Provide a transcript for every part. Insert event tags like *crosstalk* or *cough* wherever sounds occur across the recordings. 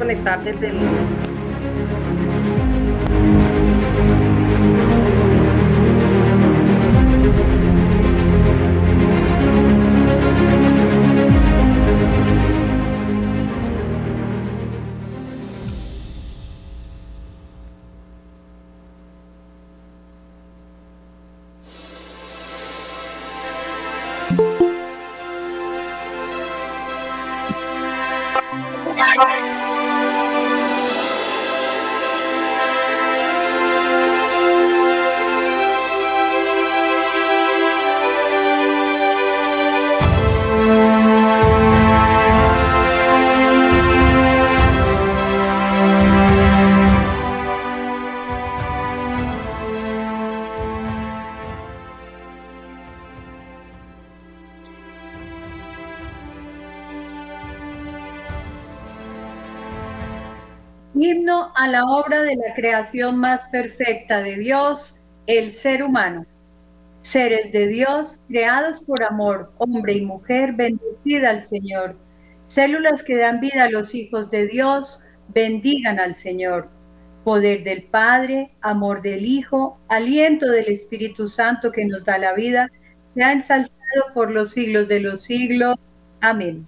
conectar desde obra de la creación más perfecta de Dios, el ser humano. Seres de Dios, creados por amor, hombre y mujer, bendecida al Señor. Células que dan vida a los hijos de Dios, bendigan al Señor. Poder del Padre, amor del Hijo, aliento del Espíritu Santo que nos da la vida, sea ensalzado por los siglos de los siglos. Amén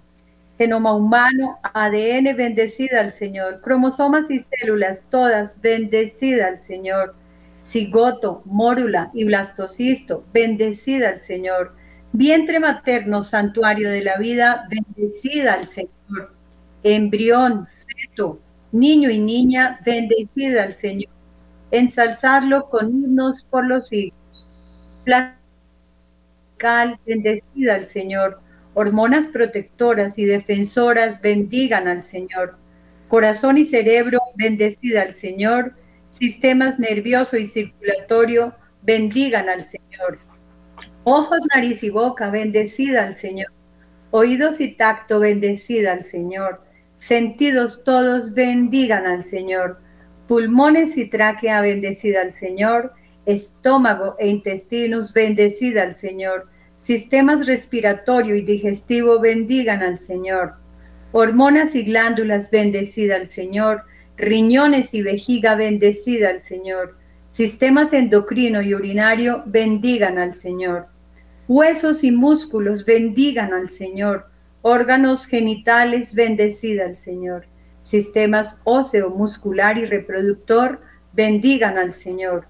genoma humano, ADN, bendecida al Señor, cromosomas y células, todas, bendecida al Señor, cigoto, mórula y blastocisto, bendecida al Señor, vientre materno, santuario de la vida, bendecida al Señor, embrión, feto, niño y niña, bendecida al Señor, ensalzarlo con himnos por los siglos, bendecida al Señor, hormonas protectoras y defensoras bendigan al Señor. Corazón y cerebro, bendecida al Señor. Sistemas nervioso y circulatorio, bendigan al Señor. Ojos, nariz y boca, bendecida al Señor. Oídos y tacto, bendecida al Señor. Sentidos todos, bendigan al Señor. Pulmones y tráquea, bendecida al Señor. Estómago e intestinos, bendecida al Señor sistemas respiratorio y digestivo bendigan al Señor. Hormonas y glándulas bendecida al Señor. Riñones y vejiga bendecida al Señor. Sistemas endocrino y urinario bendigan al Señor. Huesos y músculos bendigan al Señor. Órganos genitales bendecida al Señor. Sistemas óseo, muscular y reproductor bendigan al Señor.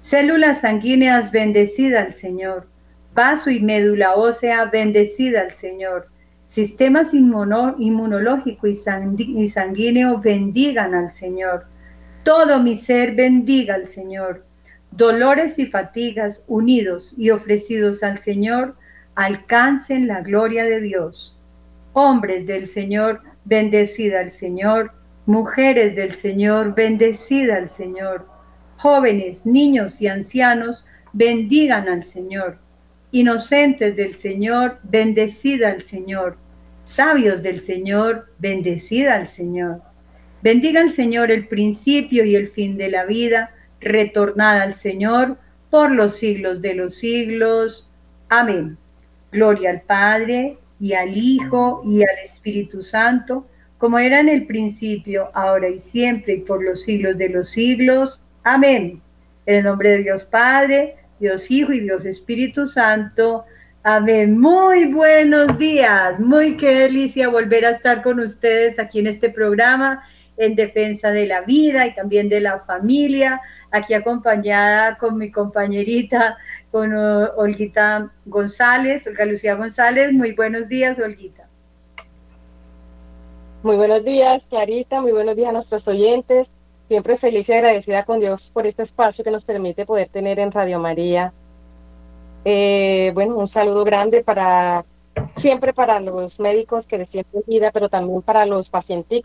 Células sanguíneas bendecida al Señor vaso y médula ósea, bendecida al Señor. Sistemas inmunológico y, y sanguíneo, bendigan al Señor. Todo mi ser bendiga al Señor. Dolores y fatigas unidos y ofrecidos al Señor, alcancen la gloria de Dios. Hombres del Señor, bendecida al Señor. Mujeres del Señor, bendecida al Señor. Jóvenes, niños y ancianos, bendigan al Señor Inocentes del Señor, bendecida al Señor. Sabios del Señor, bendecida al Señor. Bendiga al Señor el principio y el fin de la vida, retornada al Señor por los siglos de los siglos. Amén. Gloria al Padre y al Hijo y al Espíritu Santo, como era en el principio, ahora y siempre y por los siglos de los siglos. Amén. En el nombre de Dios Padre, Dios Hijo y Dios Espíritu Santo. Amén. Muy buenos días. Muy qué delicia volver a estar con ustedes aquí en este programa en defensa de la vida y también de la familia. Aquí acompañada con mi compañerita, con Olguita González, Olga Lucía González. Muy buenos días, Olguita. Muy buenos días, Clarita. Muy buenos días a nuestros oyentes siempre feliz y agradecida con Dios por este espacio que nos permite poder tener en Radio María. Eh, bueno, un saludo grande para siempre para los médicos que defienden vida, pero también para los pacientes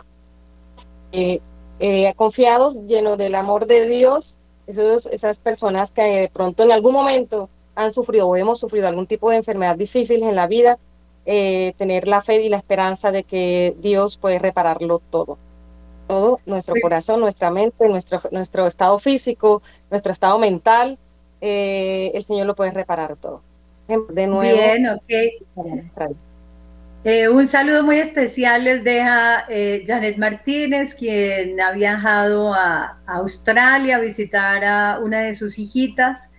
eh, eh, confiados, llenos del amor de Dios, esos, esas personas que de pronto en algún momento han sufrido o hemos sufrido algún tipo de enfermedad difícil en la vida, tener la fe y la esperanza de que Dios puede repararlo todo todo, nuestro corazón, nuestra mente, nuestro, nuestro estado físico, nuestro estado mental, eh, el Señor lo puede reparar todo. De nuevo. Bien, ok. Eh, un saludo muy especial les deja eh, Janet Martínez, quien ha viajado a, Australia a visitar a una de sus hijitas.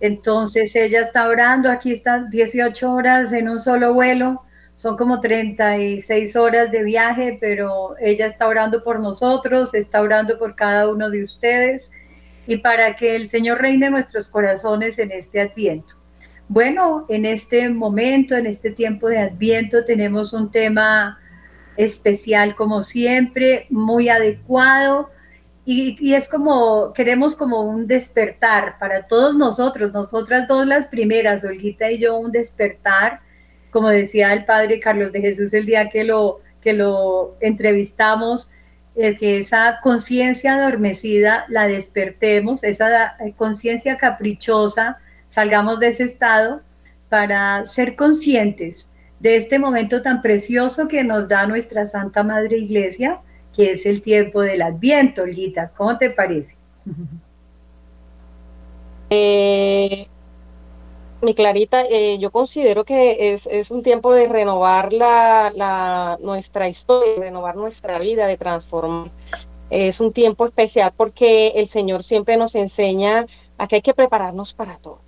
Entonces ella está orando, aquí están 18 horas en un solo vuelo, son como 36 horas de viaje, pero ella está orando por nosotros, está orando por cada uno de ustedes y para que el Señor reine nuestros corazones en este adviento. Bueno, en este momento, en este tiempo de Adviento, tenemos un tema especial como siempre, muy adecuado y, es como, queremos como un despertar para todos nosotros, nosotras dos las primeras, Olguita y yo, un despertar, como decía el Padre Carlos de Jesús el día que lo, que lo entrevistamos, eh, que esa conciencia adormecida la despertemos, esa conciencia caprichosa, salgamos de ese estado para ser conscientes de este momento tan precioso que nos da nuestra Santa Madre Iglesia, que es el tiempo del Adviento, Olguita. ¿Cómo te parece? Eh, mi Clarita, eh, yo considero que es, un tiempo de renovar la, nuestra historia, de renovar nuestra vida, de transformar. Es un tiempo especial porque el Señor siempre nos enseña a que hay que prepararnos para todo.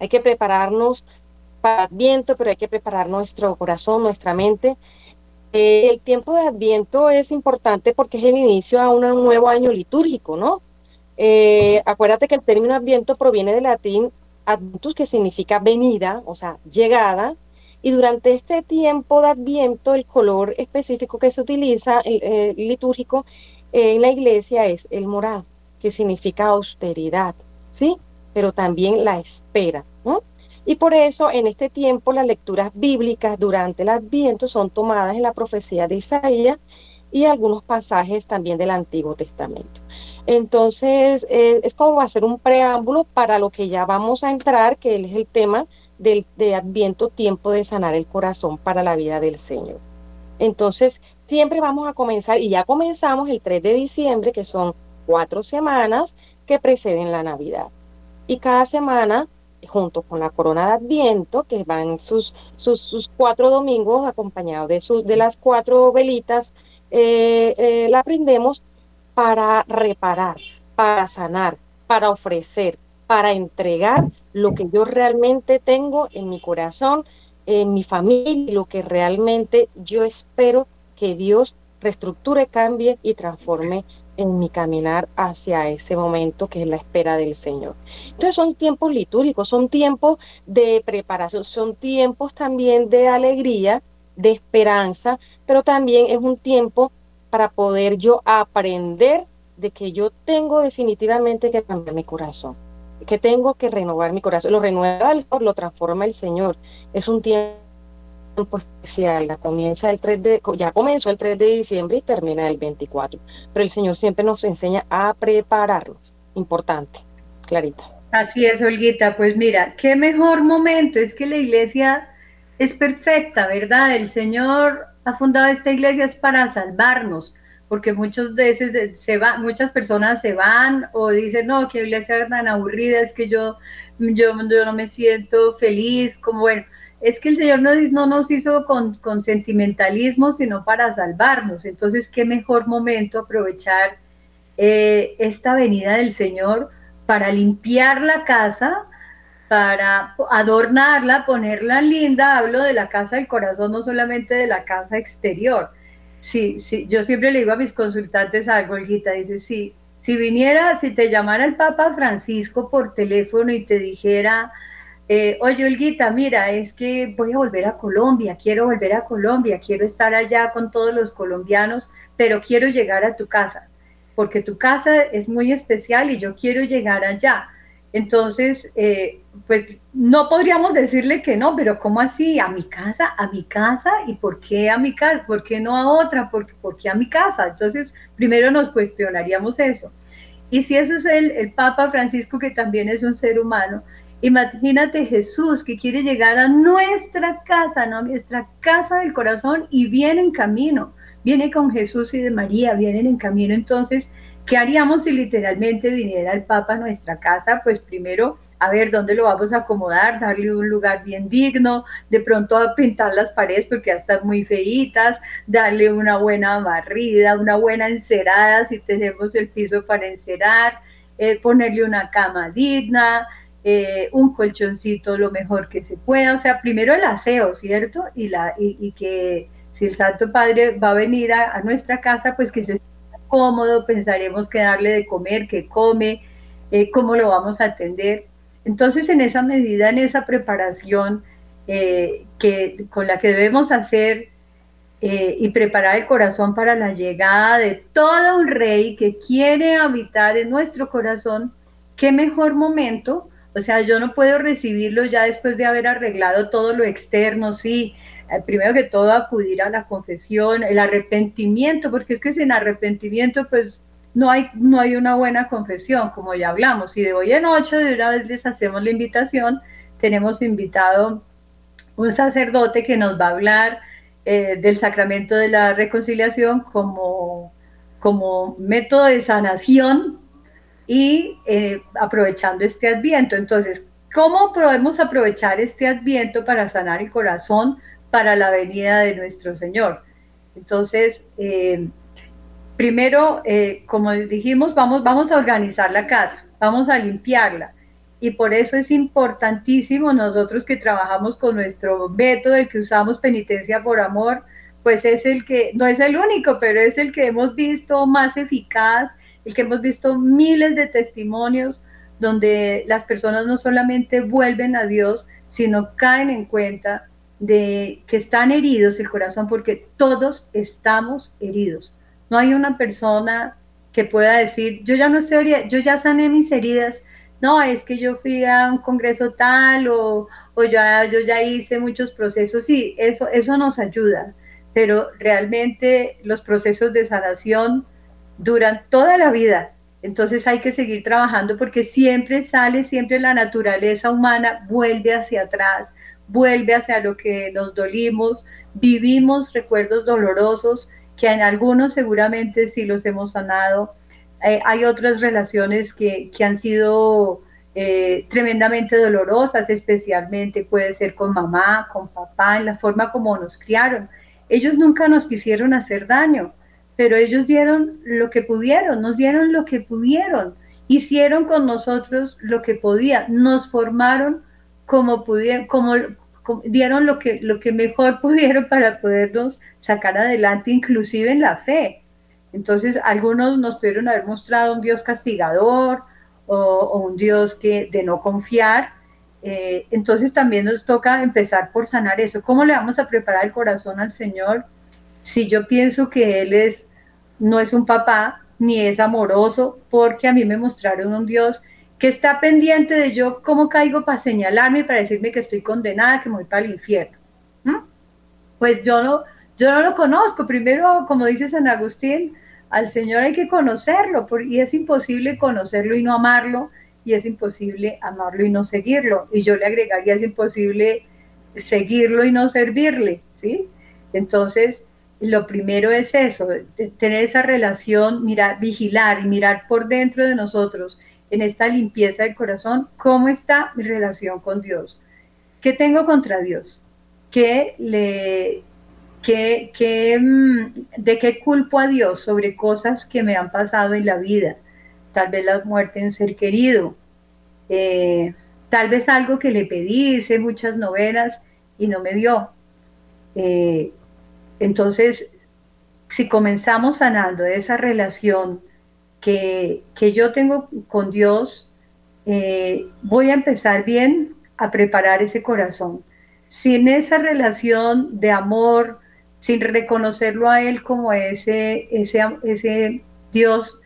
Hay que prepararnos para Adviento, pero hay que preparar nuestro corazón, nuestra mente. Eh, el tiempo de Adviento es importante porque es el inicio a un nuevo año litúrgico, ¿no? Eh, acuérdate que el término Adviento proviene del latín adventus, que significa venida, o sea, llegada, y durante este tiempo de Adviento, el color específico que se utiliza, el litúrgico, en la iglesia es el morado, que significa austeridad, ¿sí? pero también la espera. ¿no? Y por eso en este tiempo las lecturas bíblicas durante el Adviento son tomadas en la profecía de Isaías y algunos pasajes también del Antiguo Testamento. Entonces, eh, es como va a ser un preámbulo para lo que ya vamos a entrar, que es el tema del de Adviento, tiempo de sanar el corazón para la vida del Señor. Entonces, siempre vamos a comenzar, y ya comenzamos el 3 de diciembre, que son cuatro semanas que preceden la Navidad y cada semana, junto con la corona de Adviento, que van sus, sus, cuatro domingos acompañados de, de las cuatro velitas, eh, eh, la aprendemos para reparar, para sanar, para ofrecer, para entregar lo que yo realmente tengo en mi corazón, en mi familia, lo que realmente yo espero que Dios reestructure, cambie y transforme en mi caminar hacia ese momento que es la espera del Señor. Entonces son tiempos litúrgicos, son tiempos de preparación, son tiempos también de alegría, de esperanza, pero también es un tiempo para poder yo aprender de que yo tengo definitivamente que cambiar mi corazón, que tengo que renovar mi corazón. Lo renueva el Señor, lo transforma el Señor. Es un tiempo especial, la comienza el 3 de, ya comenzó el 3 de diciembre y termina el 24, pero el Señor siempre nos enseña a prepararnos, importante, Clarita. Así es, Olguita, pues mira, qué mejor momento, es que la iglesia es perfecta, ¿verdad? El Señor ha fundado esta iglesia es para salvarnos, porque muchas veces se va, muchas personas se van o dicen, no, qué iglesia tan aburrida, es que yo, yo, yo no me siento feliz, como bueno, es que el Señor no, no nos hizo con, con, sentimentalismo, sino para salvarnos. Entonces, qué mejor momento aprovechar eh, esta venida del Señor para limpiar la casa, para adornarla, ponerla linda. Hablo de la casa del corazón, no solamente de la casa exterior. Sí, sí, yo siempre le digo a mis consultantes algo, Olguita, dice, sí, si viniera, si te llamara el Papa Francisco por teléfono y te dijera, eh, oye, Olguita, mira, es que voy a volver a Colombia, quiero volver a Colombia, quiero estar allá con todos los colombianos, pero quiero llegar a tu casa, porque tu casa es muy especial y yo quiero llegar allá. Entonces, eh, pues no podríamos decirle que no, pero ¿cómo así? ¿A mi casa? ¿A mi casa? ¿Y por qué a mi casa? ¿Por qué no a otra? ¿Por, qué a mi casa? Entonces, primero nos cuestionaríamos eso. Y si eso es el, el Papa Francisco, que también es un ser humano, Imagínate Jesús que quiere llegar a nuestra casa, ¿no? nuestra casa del corazón y viene en camino. Viene con Jesús y de María, vienen en camino. Entonces, ¿qué haríamos si literalmente viniera el Papa a nuestra casa? Pues primero a ver dónde lo vamos a acomodar, darle un lugar bien digno, de pronto a pintar las paredes porque ya están muy feitas, darle una buena barrida, una buena encerada si tenemos el piso para encerar, eh, ponerle una cama digna, eh, un colchoncito lo mejor que se pueda, o sea, primero el aseo, ¿cierto? Y, la, y, que si el Santo Padre va a venir a, nuestra casa, pues que se cómodo, pensaremos que darle de comer, que come, eh, cómo lo vamos a atender. Entonces, en esa medida, en esa preparación eh, que, con la que debemos hacer y preparar el corazón para la llegada de todo un rey que quiere habitar en nuestro corazón, qué mejor momento o sea, yo no puedo recibirlo ya después de haber arreglado todo lo externo, sí. Eh, primero que todo, acudir a la confesión, el arrepentimiento, porque es que sin arrepentimiento, pues no hay, no hay una buena confesión, como ya hablamos. Y de hoy en ocho, de una vez les hacemos la invitación, tenemos invitado un sacerdote que nos va a hablar eh, del sacramento de la reconciliación como, como método de sanación y eh, aprovechando este adviento. Entonces, ¿cómo podemos aprovechar este adviento para sanar el corazón para la venida de nuestro Señor? Entonces, eh, primero, eh, como dijimos, vamos, vamos a organizar la casa, vamos a limpiarla. Y por eso es importantísimo nosotros que trabajamos con nuestro método, el que usamos penitencia por amor, pues es el que, no es el único, pero es el que hemos visto más eficaz el que hemos visto miles de testimonios donde las personas no solamente vuelven a Dios, sino caen en cuenta de que están heridos el corazón, porque todos estamos heridos. No hay una persona que pueda decir, yo ya no estoy herida, yo ya sané mis heridas. No, es que yo fui a un congreso tal o, o ya, yo ya hice muchos procesos. Sí, eso, eso nos ayuda, pero realmente los procesos de sanación duran toda la vida. Entonces hay que seguir trabajando porque siempre sale, siempre la naturaleza humana vuelve hacia atrás, vuelve hacia lo que nos dolimos, vivimos recuerdos dolorosos que en algunos seguramente sí los hemos sanado. Eh, hay otras relaciones que, han sido eh, tremendamente dolorosas, especialmente puede ser con mamá, con papá, en la forma como nos criaron. Ellos nunca nos quisieron hacer daño, pero ellos dieron lo que pudieron, nos dieron lo que pudieron, hicieron con nosotros lo que podían, nos formaron como pudieron, como, dieron lo que, lo que mejor *laughs* pudieron para podernos sacar adelante, inclusive en la fe. Entonces, algunos nos pudieron haber mostrado un Dios castigador o, un Dios que de no confiar. Eh, entonces, también nos toca empezar por sanar eso. ¿Cómo le vamos a preparar el corazón al Señor si yo pienso que Él es no es un papá ni es amoroso, porque a mí me mostraron un Dios que está pendiente de yo cómo caigo para señalarme y para decirme que estoy condenada, que me voy para el infierno. Pues yo no, yo no lo conozco. Primero, como dice San Agustín, al Señor hay que conocerlo, y es imposible conocerlo y no amarlo, y es imposible amarlo y no seguirlo. Y yo le agregaría, es imposible seguirlo y no servirle, ¿sí? Entonces, lo primero es eso, tener esa relación, mirar, vigilar y mirar por dentro de nosotros en esta limpieza del corazón, cómo está mi relación con Dios. ¿Qué tengo contra Dios? ¿Qué le, qué, mm, ¿De qué culpo a Dios sobre cosas que me han pasado en la vida? Tal vez la muerte de un ser querido, eh, tal vez algo que le pedí, hice muchas novenas y no me dio. Eh, entonces, si comenzamos sanando esa relación que, yo tengo con Dios, eh, voy a empezar bien a preparar ese corazón. Sin esa relación de amor, sin reconocerlo a Él como ese, ese, ese Dios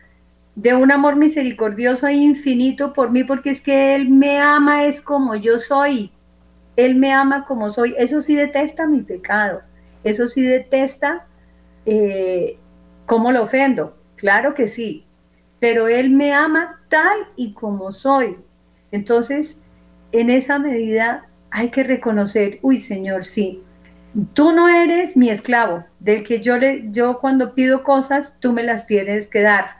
de un amor misericordioso e infinito por mí, porque es que Él me ama, es como yo soy. Él me ama como soy. Eso sí detesta mi pecado. Eso sí detesta eh, cómo lo ofendo. Claro que sí. Pero Él me ama tal y como soy. Entonces, en esa medida hay que reconocer, uy Señor, sí, tú no eres mi esclavo, del que yo, le, yo cuando pido cosas, tú me las tienes que dar.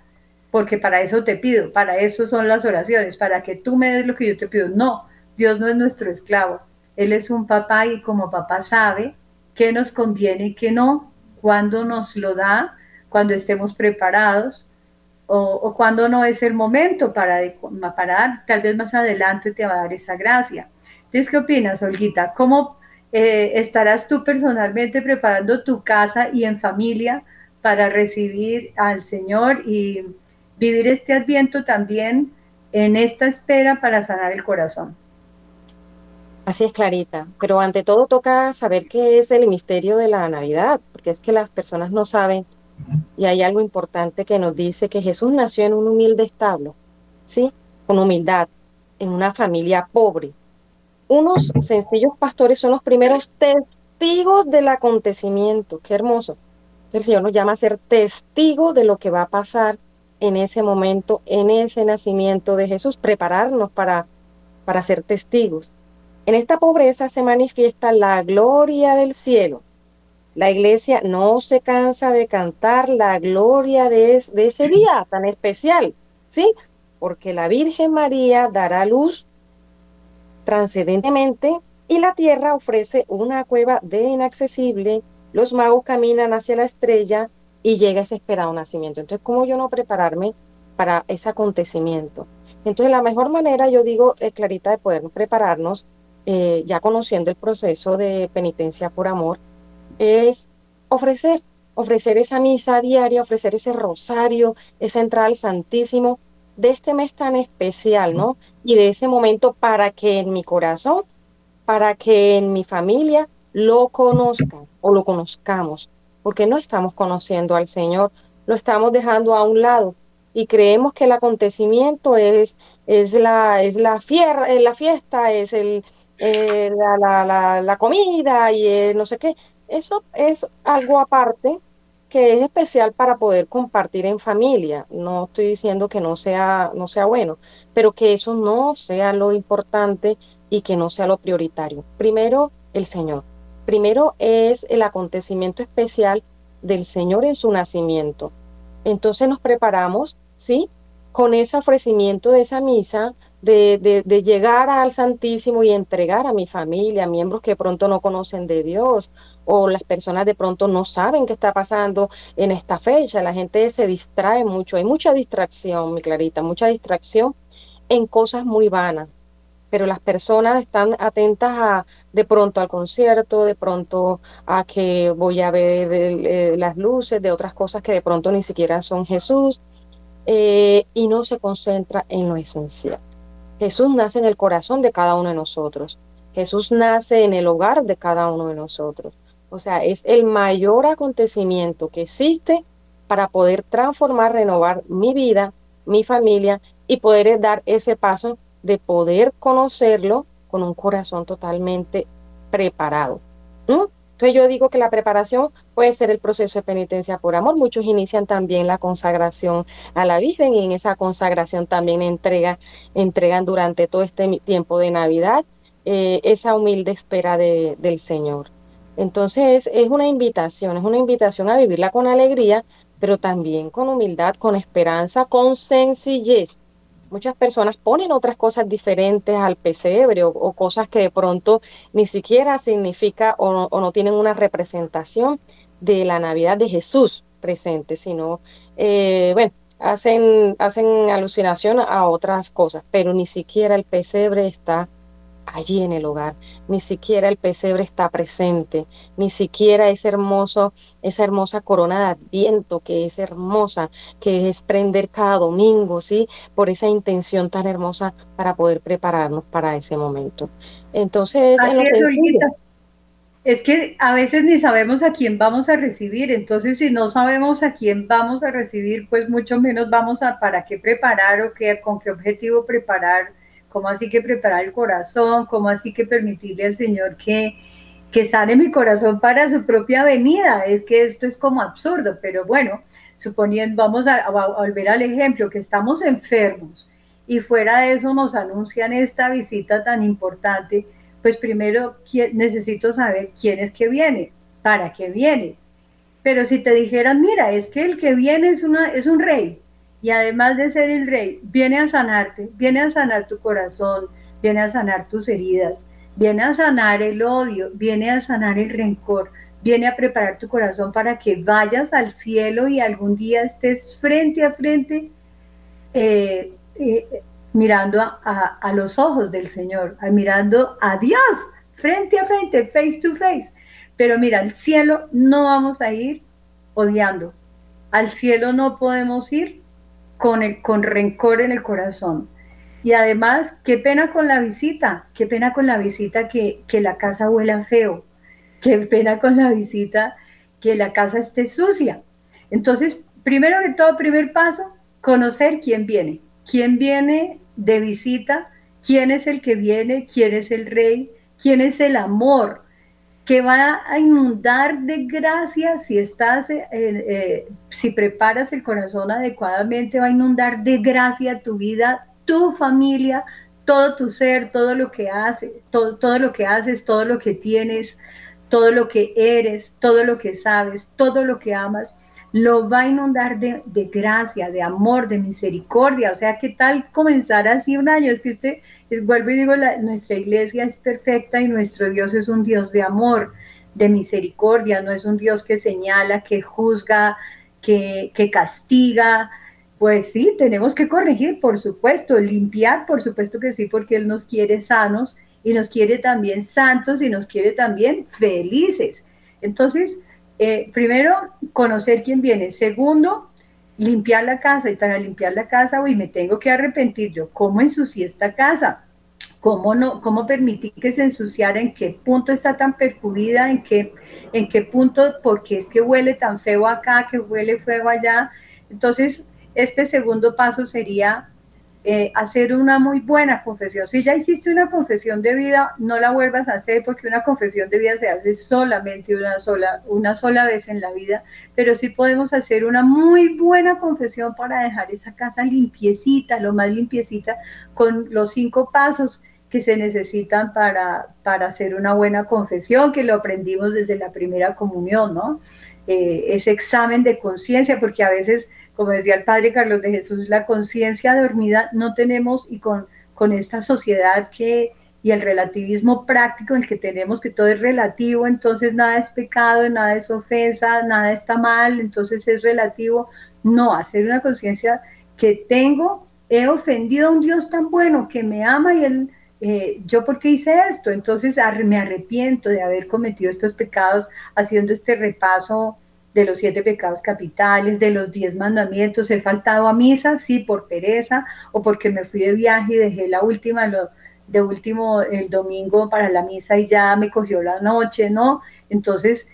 porque para eso te pido, para eso son las oraciones, para que tú me des lo que yo te pido. No, Dios no es nuestro esclavo. Él es un papá y como papá sabe qué nos conviene y qué no, cuando nos lo da, cuando estemos preparados o, cuando no es el momento para, para dar, tal vez más adelante te va a dar esa gracia. Entonces, ¿qué opinas, Olguita? ¿Cómo eh, estarás tú personalmente preparando tu casa y en familia para recibir al Señor y vivir este adviento también en esta espera para sanar el corazón. Así es, Clarita. Pero ante todo toca saber qué es el misterio de la Navidad, porque es que las personas no saben y hay algo importante que nos dice que Jesús nació en un humilde establo, ¿sí? Con humildad, en una familia pobre. Unos sencillos pastores son los primeros testigos del acontecimiento. Qué hermoso. El Señor nos llama a ser testigos de lo que va a pasar en ese momento, en ese nacimiento de Jesús, prepararnos para, para ser testigos. En esta pobreza se manifiesta la gloria del cielo. La iglesia no se cansa de cantar la gloria de, ese día tan especial, ¿sí? Porque la Virgen María dará luz transcendentemente y la tierra ofrece una cueva de inaccesible. Los magos caminan hacia la estrella y llega ese esperado nacimiento. Entonces, ¿cómo yo no prepararme para ese acontecimiento? Entonces, la mejor manera, yo digo, eh, Clarita, de poder prepararnos, eh, ya conociendo el proceso de penitencia por amor, es ofrecer, ofrecer esa misa diaria, ofrecer ese rosario, esa entrada al Santísimo de este mes tan especial, ¿no? Y de ese momento para que en mi corazón, para que en mi familia lo conozcan o lo conozcamos porque no estamos conociendo al Señor, lo estamos dejando a un lado y creemos que el acontecimiento es, es, la, es la, eh, la fiesta, es el, eh, la, la, la, comida y no sé qué. Eso es algo aparte que es especial para poder compartir en familia. No estoy diciendo que no sea, no sea bueno, pero que eso no sea lo importante y que no sea lo prioritario. Primero, el Señor. Primero es el acontecimiento especial del Señor en su nacimiento. Entonces nos preparamos, ¿sí? Con ese ofrecimiento de esa misa, de, de, llegar al Santísimo y entregar a mi familia, miembros que pronto no conocen de Dios o las personas de pronto no saben qué está pasando en esta fecha. La gente se distrae mucho, hay mucha distracción, mi Clarita, mucha distracción en cosas muy vanas pero las personas están atentas a de pronto al concierto, de pronto a que voy a ver eh, las luces, de otras cosas que de pronto ni siquiera son Jesús, eh, y no se concentra en lo esencial. Jesús nace en el corazón de cada uno de nosotros. Jesús nace en el hogar de cada uno de nosotros. O sea, es el mayor acontecimiento que existe para poder transformar, renovar mi vida, mi familia y poder dar ese paso de poder conocerlo con un corazón totalmente preparado. Entonces yo digo que la preparación puede ser el proceso de penitencia por amor. Muchos inician también la consagración a la Virgen y en esa consagración también entrega, entregan durante todo este tiempo de Navidad eh, esa humilde espera de, del Señor. Entonces es una invitación, es una invitación a vivirla con alegría, pero también con humildad, con esperanza, con sencillez. Muchas personas ponen otras cosas diferentes al pesebre o, cosas que de pronto ni siquiera significa o no, tienen una representación de la Navidad de Jesús presente, sino, eh, bueno, hacen, hacen alucinación a otras cosas, pero ni siquiera el pesebre está allí en el hogar. Ni siquiera el pesebre está presente, ni siquiera ese hermoso, esa hermosa corona de adviento que es hermosa, que es prender cada domingo, ¿sí? Por esa intención tan hermosa para poder prepararnos para ese momento. Entonces, Así es, es que a veces ni sabemos a quién vamos a recibir, entonces si no sabemos a quién vamos a recibir, pues mucho menos vamos a para qué preparar o qué, con qué objetivo preparar ¿Cómo así que preparar el corazón? ¿Cómo así que permitirle al Señor que, que sane mi corazón para su propia venida? Es que esto es como absurdo, pero bueno, suponiendo, vamos a, volver al ejemplo, que estamos enfermos y fuera de eso nos anuncian esta visita tan importante, pues primero necesito saber quién es que viene, para qué viene. Pero si te dijeran, mira, es que el que viene es, una, es un rey, y además de ser el rey, viene a sanarte, viene a sanar tu corazón, viene a sanar tus heridas, viene a sanar el odio, viene a sanar el rencor, viene a preparar tu corazón para que vayas al cielo y algún día estés frente a frente eh, eh, mirando a, los ojos del Señor, mirando a Dios frente a frente, face to face. Pero mira, al cielo no vamos a ir odiando. Al cielo no podemos ir con, el, con rencor en el corazón. Y además, qué pena con la visita, qué pena con la visita que, que la casa huela feo, qué pena con la visita que la casa esté sucia. Entonces, primero de todo, primer paso, conocer quién viene, quién viene de visita, quién es el que viene, quién es el rey, quién es el amor que va a inundar de gracia si estás, eh, eh, si preparas el corazón adecuadamente, va a inundar de gracia tu vida, tu familia, todo tu ser, todo lo que haces, todo, todo lo que haces, todo lo que tienes, todo lo que eres, todo lo que sabes, todo lo que amas, lo va a inundar de, gracia, de amor, de misericordia. O sea, ¿qué tal comenzar así un año? Es que este, vuelvo y digo, nuestra iglesia es perfecta y nuestro Dios es un Dios de amor, de misericordia, no es un Dios que señala, que juzga, que, que castiga, pues sí, tenemos que corregir, por supuesto, limpiar, por supuesto que sí, porque Él nos quiere sanos y nos quiere también santos y nos quiere también felices. Entonces, eh, primero, conocer quién viene. Segundo, limpiar la casa. Y para limpiar la casa, uy, me tengo que arrepentir yo. ¿Cómo ensucié esta casa? ¿Cómo, no, cómo permití que se ensuciara? ¿En qué punto está tan percudida? ¿En qué, ¿En qué punto? Porque es que huele tan feo acá, que huele feo allá. Entonces, este segundo paso sería eh, hacer una muy buena confesión. Si ya hiciste una confesión de vida, no la vuelvas a hacer porque una confesión de vida se hace solamente una sola, una sola vez en la vida, pero sí podemos hacer una muy buena confesión para dejar esa casa limpiecita, lo más limpiecita, con los cinco pasos que se necesitan para, para hacer una buena confesión, que lo aprendimos desde la primera comunión, ¿no? Eh, ese examen de conciencia, porque a veces como decía el padre Carlos de Jesús, la conciencia dormida no tenemos y con, con esta sociedad que y el relativismo práctico en el que tenemos que todo es relativo, entonces nada es pecado, nada es ofensa, nada está mal, entonces es relativo. No, hacer una conciencia que tengo, he ofendido a un Dios tan bueno que me ama y él, eh, yo por qué hice esto, entonces me arrepiento de haber cometido estos pecados haciendo este repaso de los siete pecados capitales, de los diez mandamientos. He faltado a misa, sí, por pereza o porque me fui de viaje y dejé la última, lo, de último el domingo para la misa y ya me cogió la noche, ¿no? Entonces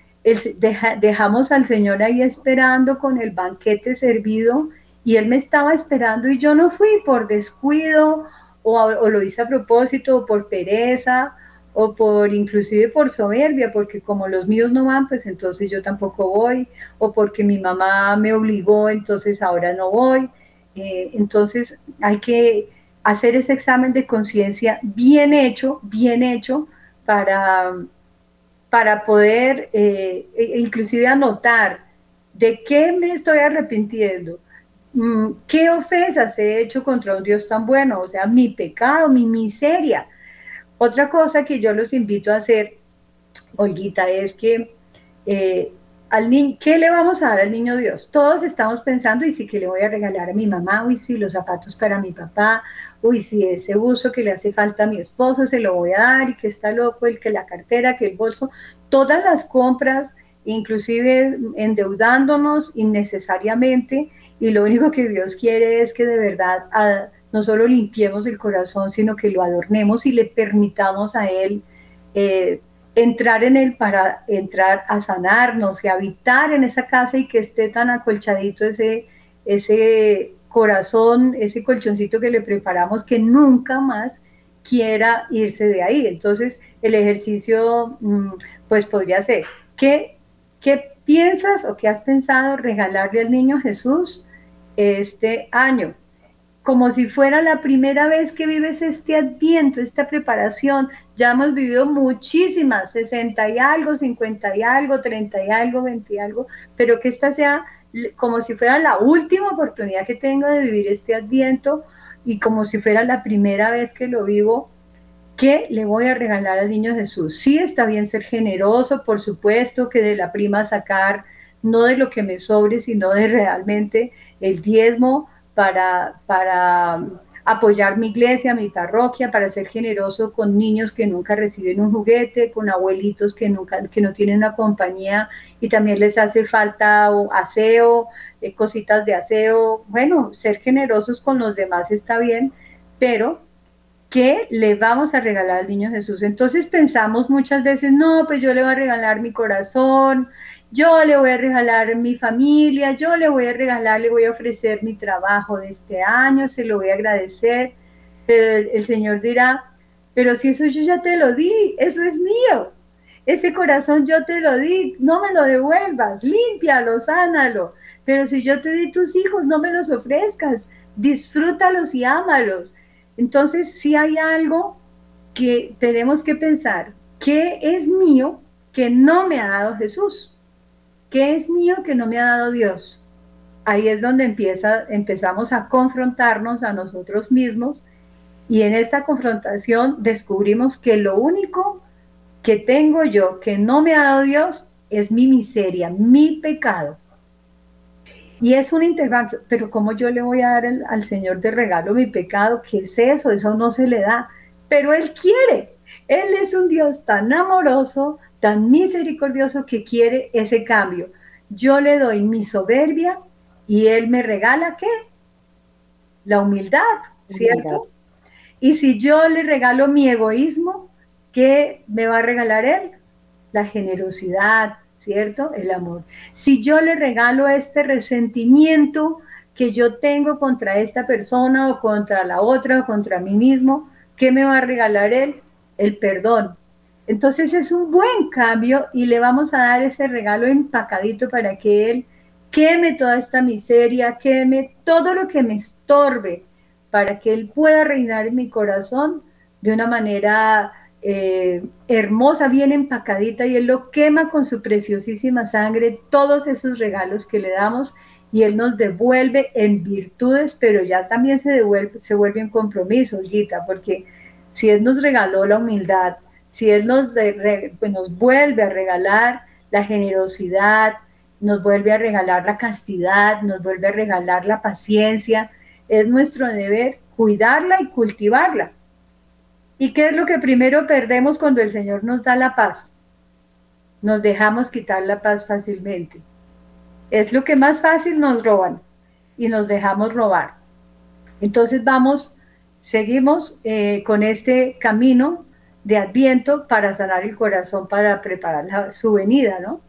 dejamos al Señor ahí esperando con el banquete servido y Él me estaba esperando y yo no fui por descuido o, o lo hice a propósito o por pereza o por inclusive por soberbia, porque como los míos no van, pues entonces yo tampoco voy, o porque mi mamá me obligó, entonces ahora no voy. Eh, entonces hay que hacer ese examen de conciencia bien hecho, bien hecho, para, para poder eh, e, inclusive anotar de qué me estoy arrepintiendo, mm, qué ofensas he hecho contra un Dios tan bueno, o sea, mi pecado, mi miseria otra cosa que yo los invito a hacer, Olguita, es que eh, al niño, ¿qué le vamos a dar al niño Dios? Todos estamos pensando, y sí que le voy a regalar a mi mamá, uy, sí, los zapatos para mi papá, uy, sí, ese uso que le hace falta a mi esposo, se lo voy a dar, y que está loco, el que la cartera, que el bolso, todas las compras, inclusive endeudándonos innecesariamente, y lo único que Dios quiere es que de verdad no solo limpiemos el corazón, sino que lo adornemos y le permitamos a Él eh, entrar en Él para entrar a sanarnos y habitar en esa casa y que esté tan acolchadito ese, ese corazón, ese colchoncito que le preparamos que nunca más quiera irse de ahí. Entonces, el ejercicio, mm, pues podría ser, ¿qué, ¿qué piensas o qué has pensado regalarle al niño Jesús este año? Como si fuera la primera vez que vives este adviento, esta preparación. Ya hemos vivido muchísimas, 60 y algo, 50 y algo, 30 y algo, 20 y algo, pero que esta sea como si fuera la última oportunidad que tengo de vivir este adviento y como si fuera la primera vez que lo vivo, ¿qué le voy a regalar al niño Jesús? Sí está bien ser generoso, por supuesto, que de la prima sacar no de lo que me sobre, sino de realmente el diezmo para, para apoyar mi iglesia, mi parroquia, para ser generoso con niños que nunca reciben un juguete, con abuelitos que nunca, que no tienen una compañía y también les hace falta aseo, eh, cositas de aseo. Bueno, ser generosos con los demás está bien, pero ¿qué le vamos a regalar al niño Jesús? Entonces pensamos muchas veces, no, pues yo le voy a regalar mi corazón, yo le voy a regalar mi familia, yo le voy a regalar, le voy a ofrecer mi trabajo de este año, se lo voy a agradecer. Pero el, Señor dirá, pero si eso yo ya te lo di, eso es mío. Ese corazón yo te lo di, no me lo devuelvas, límpialo, sánalo. Pero si yo te di tus hijos, no me los ofrezcas, disfrútalos y ámalos. Entonces, si hay algo que tenemos que pensar, ¿qué es mío que no me ha dado Jesús? ¿Qué es mío que no me ha dado Dios? Ahí es donde empieza, empezamos a confrontarnos a nosotros mismos y en esta confrontación descubrimos que lo único que tengo yo que no me ha dado Dios es mi miseria, mi pecado. Y es un intervalo, pero ¿cómo yo le voy a dar al Señor de regalo mi pecado? ¿Qué es eso? Eso no se le da. Pero Él quiere. Él es un Dios tan amoroso, tan misericordioso que quiere ese cambio. Yo le doy mi soberbia y Él me regala qué? La humildad, ¿cierto? Y si yo le regalo mi egoísmo, ¿qué me va a regalar Él? La generosidad, ¿cierto? El amor. Si yo le regalo este resentimiento que yo tengo contra esta persona o contra la otra o contra mí mismo, ¿qué me va a regalar Él? El perdón, entonces es un buen cambio y le vamos a dar ese regalo empacadito para que Él queme toda esta miseria, queme todo lo que me estorbe, para que Él pueda reinar en mi corazón de una manera eh, hermosa, bien empacadita, y Él lo quema con su preciosísima sangre, todos esos regalos que le damos, y Él nos devuelve en virtudes, pero ya también se, devuelve, se vuelve en compromiso, Olguita, porque si Él nos regaló la humildad, si Él nos, pues nos vuelve a regalar la generosidad, nos vuelve a regalar la castidad, nos vuelve a regalar la paciencia, es nuestro deber cuidarla y cultivarla. ¿Y qué es lo que primero perdemos cuando el Señor nos da la paz? Nos dejamos quitar la paz fácilmente. Es lo que más fácil nos roban y nos dejamos robar. Entonces vamos, seguimos eh, con este camino de Adviento para sanar el corazón, para preparar su venida, ¿no?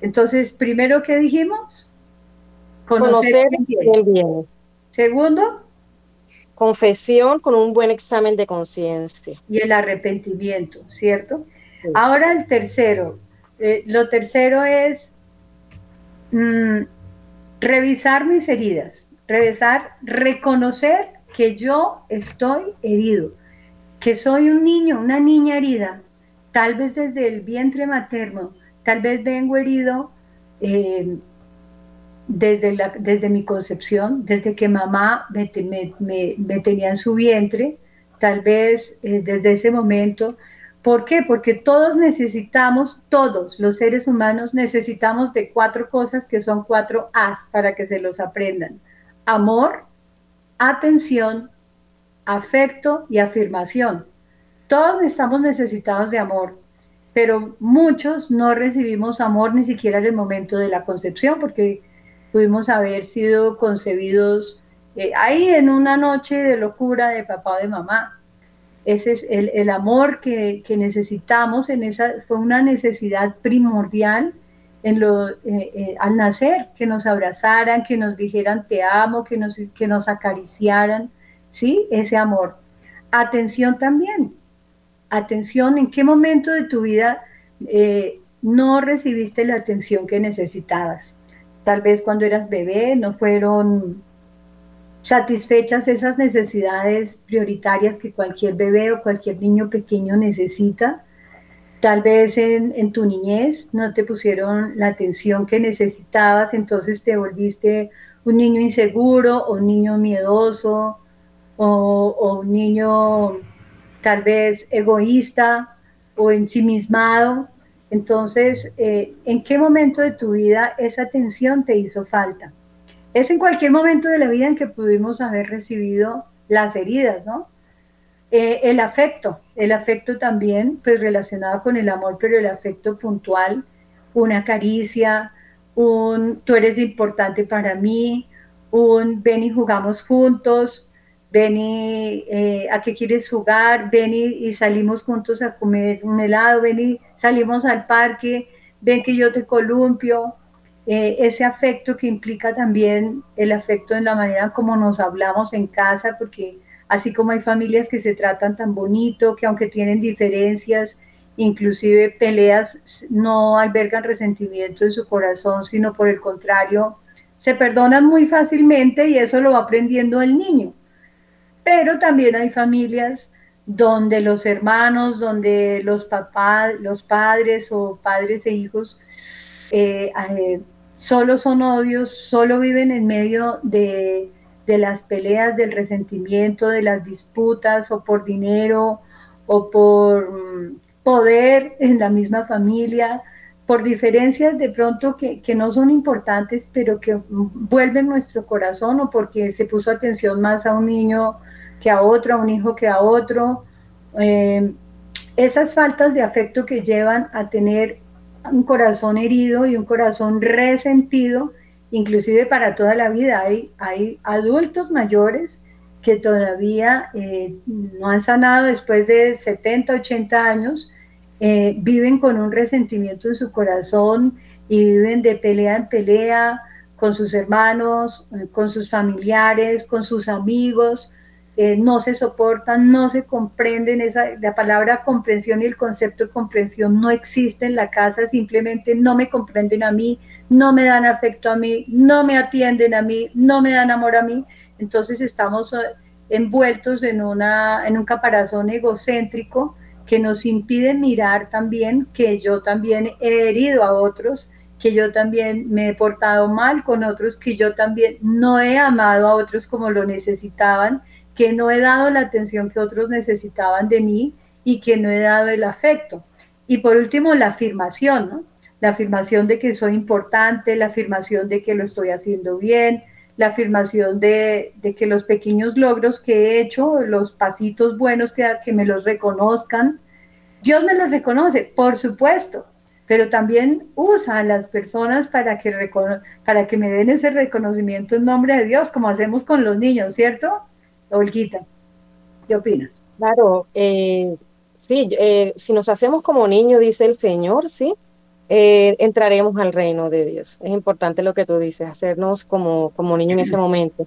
Entonces, primero, ¿qué dijimos? Conocer, el bien. Segundo, confesión con un buen examen de conciencia. Y el arrepentimiento, ¿cierto? Ahora el tercero. Eh, lo tercero es mm, revisar mis heridas, revisar, reconocer que yo estoy herido que soy un niño, una niña herida, tal vez desde el vientre materno, tal vez vengo herido eh, desde, desde mi concepción, desde que mamá me, tenía en su vientre, tal vez eh, desde ese momento. ¿Por qué? Porque todos necesitamos, todos los seres humanos necesitamos de cuatro cosas que son cuatro A's para que se los aprendan. Amor, atención, afecto y afirmación. Todos estamos necesitados de amor, pero muchos no recibimos amor ni siquiera en el momento de la concepción, porque pudimos haber sido concebidos eh, ahí en una noche de locura de papá o de mamá. Ese es el, amor que, necesitamos, en esa, fue una necesidad primordial lo, eh, eh, al nacer, que nos abrazaran, que nos dijeran te amo, que nos, que nos acariciaran. ¿sí? Ese amor. Atención también. Atención, ¿en qué momento de tu vida eh, no recibiste la atención que necesitabas? Tal vez cuando eras bebé no fueron satisfechas esas necesidades prioritarias que cualquier bebé o cualquier niño pequeño necesita. Tal vez en, tu niñez no te pusieron la atención que necesitabas, entonces te volviste un niño inseguro o un niño miedoso o, un niño tal vez egoísta o ensimismado. Entonces, eh, ¿en qué momento de tu vida esa atención te hizo falta? Es en cualquier momento de la vida en que pudimos haber recibido las heridas, ¿no? Eh, el afecto, el afecto también, pues relacionado con el amor, pero el afecto puntual, una caricia, un tú eres importante para mí, un ven y jugamos juntos, ven y eh, a qué quieres jugar, ven y, salimos juntos a comer un helado, ven y salimos al parque, ven que yo te columpio, eh, ese afecto que implica también el afecto en la manera como nos hablamos en casa, porque así como hay familias que se tratan tan bonito, que aunque tienen diferencias, inclusive peleas, no albergan resentimiento en su corazón, sino por el contrario, se perdonan muy fácilmente y eso lo va aprendiendo el niño. Pero también hay familias donde los hermanos, donde los papás, los padres o padres e hijos eh, eh, solo son odios, solo viven en medio de, de las peleas, del resentimiento, de las disputas o por dinero o por mm, poder en la misma familia, por diferencias de pronto que, no son importantes, pero que vuelven nuestro corazón o porque se puso atención más a un niño que a otro, a un hijo que a otro. Eh, esas faltas de afecto que llevan a tener un corazón herido y un corazón resentido inclusive para toda la vida. Hay, hay adultos mayores que todavía eh, no han sanado después de 70, 80 años, eh, viven con un resentimiento en su corazón y viven de pelea en pelea con sus hermanos, eh, con sus familiares, con sus amigos, no se soportan, no se comprenden, esa, la palabra comprensión y el concepto de comprensión no existe en la casa, simplemente no me comprenden a mí, no me dan afecto a mí, no me atienden a mí, no me dan amor a mí. Entonces estamos eh, envueltos en, una, en un caparazón egocéntrico que nos impide mirar también que yo también he herido a otros, que yo también me he portado mal con otros, que yo también no he amado a otros como lo necesitaban, que no he dado la atención que otros necesitaban de mí y que no he dado el afecto. Y por último, la afirmación, ¿no? la afirmación de que soy importante, la afirmación de que lo estoy haciendo bien, la afirmación de, que los pequeños logros que he hecho, los pasitos buenos que, que me los reconozcan. Dios me los reconoce, por supuesto, pero también usa a las personas para que, para que me den ese reconocimiento en nombre de Dios, como hacemos con los niños, ¿cierto? Olguita, ¿qué opinas? Claro, eh, sí, eh, si nos hacemos como niños, dice el Señor, sí, eh, entraremos al reino de Dios. Es importante lo que tú dices, hacernos como, como niño en ese *clears throat* momento.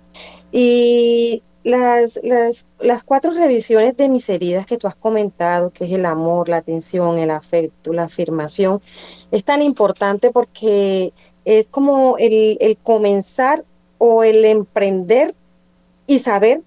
Y las, las, las, cuatro revisiones de mis heridas que tú has comentado, que es el amor, la atención, el afecto, la afirmación, es tan importante porque es como el, el comenzar o el emprender y saber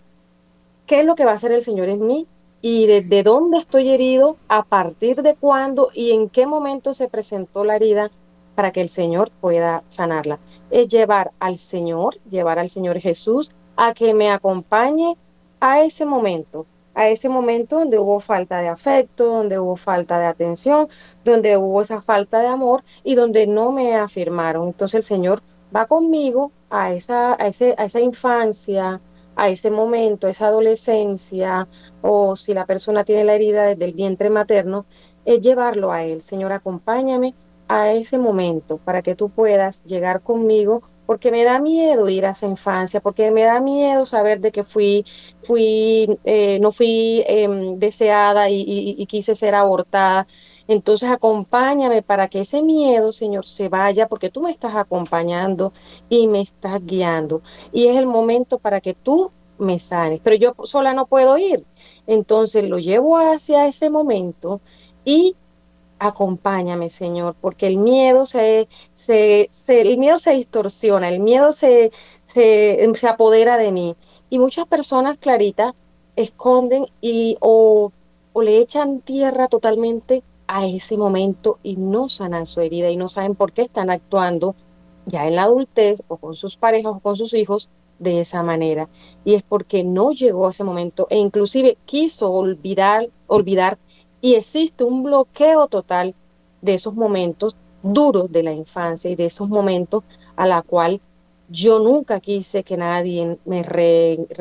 qué es lo que va a hacer el Señor en mí y desde dónde estoy herido, a partir de cuándo y en qué momento se presentó la herida para que el Señor pueda sanarla. Es llevar al Señor, llevar al Señor Jesús a que me acompañe a ese momento, a ese momento donde hubo falta de afecto, donde hubo falta de atención, donde hubo esa falta de amor y donde no me afirmaron. Entonces el Señor va conmigo a esa, a esa infancia, a ese momento, esa adolescencia, o si la persona tiene la herida desde el vientre materno, es llevarlo a Él. Señor, acompáñame a ese momento para que tú puedas llegar conmigo, porque me da miedo ir a esa infancia, porque me da miedo saber de que fui, fui, eh, no fui em, deseada y quise ser abortada. Entonces acompáñame para que ese miedo, Señor, se vaya, porque tú me estás acompañando y me estás guiando. Y es el momento para que tú me sanes, pero yo sola no puedo ir. Entonces lo llevo hacia ese momento y acompáñame, Señor, porque el miedo se, se, el miedo se distorsiona, el miedo se, se, se apodera de mí. Y muchas personas, Clarita, esconden y o, o le echan tierra totalmente a ese momento y no sanan su herida y no saben por qué están actuando ya en la adultez o con sus parejas o con sus hijos de esa manera. Y es porque no llegó a ese momento e inclusive quiso olvidar, olvidar y existe un bloqueo total de esos momentos duros de la infancia y de esos momentos a la cual yo nunca quise que nadie me,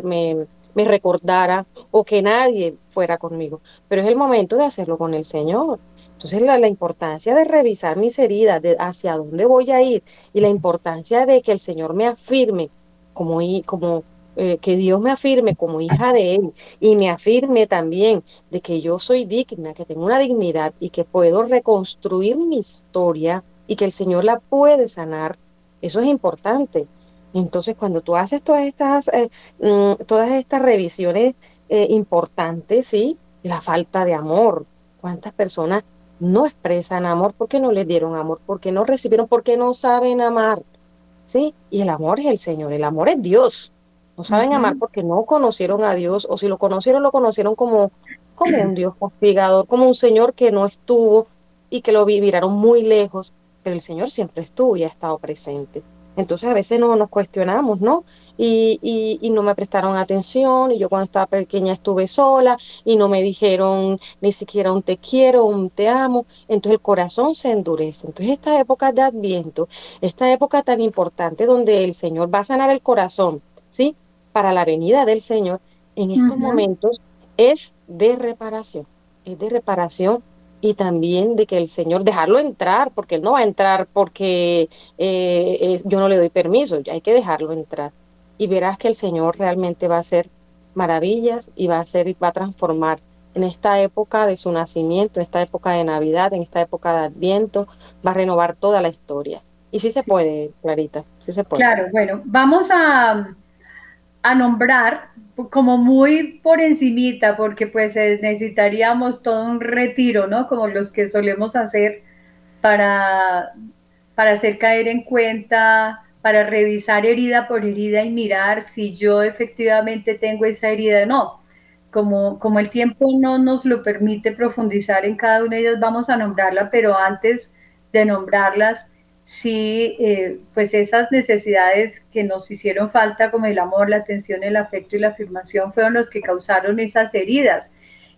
me, me recordara o que nadie fuera conmigo. Pero es el momento de hacerlo con el Señor. Entonces la, importancia de revisar mis heridas, de hacia dónde voy a ir y la importancia de que el Señor me afirme como, como eh, que Dios me afirme como hija de Él y me afirme también de que yo soy digna, que tengo una dignidad y que puedo reconstruir mi historia y que el Señor la puede sanar. Eso es importante. Entonces, cuando tú haces todas estas, eh, mm, todas estas revisiones eh, importantes, ¿sí? La falta de amor. ¿Cuántas personas no expresan amor porque no les dieron amor, porque no recibieron, porque no saben amar? ¿Sí? Y el amor es el Señor, el amor es Dios. No saben amar porque no conocieron a Dios, o si lo conocieron, lo conocieron como, como un Dios castigador, como un Señor que no estuvo y que lo vivieron muy lejos, pero el Señor siempre estuvo y ha estado presente. Entonces a veces no nos cuestionamos, ¿no? Y, y, no me prestaron atención y yo cuando estaba pequeña estuve sola y no me dijeron ni siquiera un te quiero, un te amo, entonces el corazón se endurece. Entonces esta época de adviento, esta época tan importante donde el Señor va a sanar el corazón, ¿sí? Para la venida del Señor, en estos momentos es de reparación, es de reparación y también de que el Señor dejarlo entrar, porque Él no va a entrar porque eh, yo no le doy permiso, hay que dejarlo entrar. Y verás que el Señor realmente va a hacer maravillas y va a hacer va a transformar en esta época de su nacimiento, en esta época de Navidad, en esta época de Adviento, va a renovar toda la historia. Y sí se puede, Clarita, sí se puede. Claro, bueno, vamos a, a nombrar como muy por encimita, porque pues eh, necesitaríamos todo un retiro, ¿no? Como los que solemos hacer para, para hacer caer en cuenta, para revisar herida por herida y mirar si yo efectivamente tengo esa herida no. Como, como el tiempo no nos lo permite profundizar en cada una de ellas, vamos a nombrarla, pero antes de nombrarlas, sí, eh, pues esas necesidades que nos hicieron falta, como el amor, la atención, el afecto y la afirmación, fueron los que causaron esas heridas.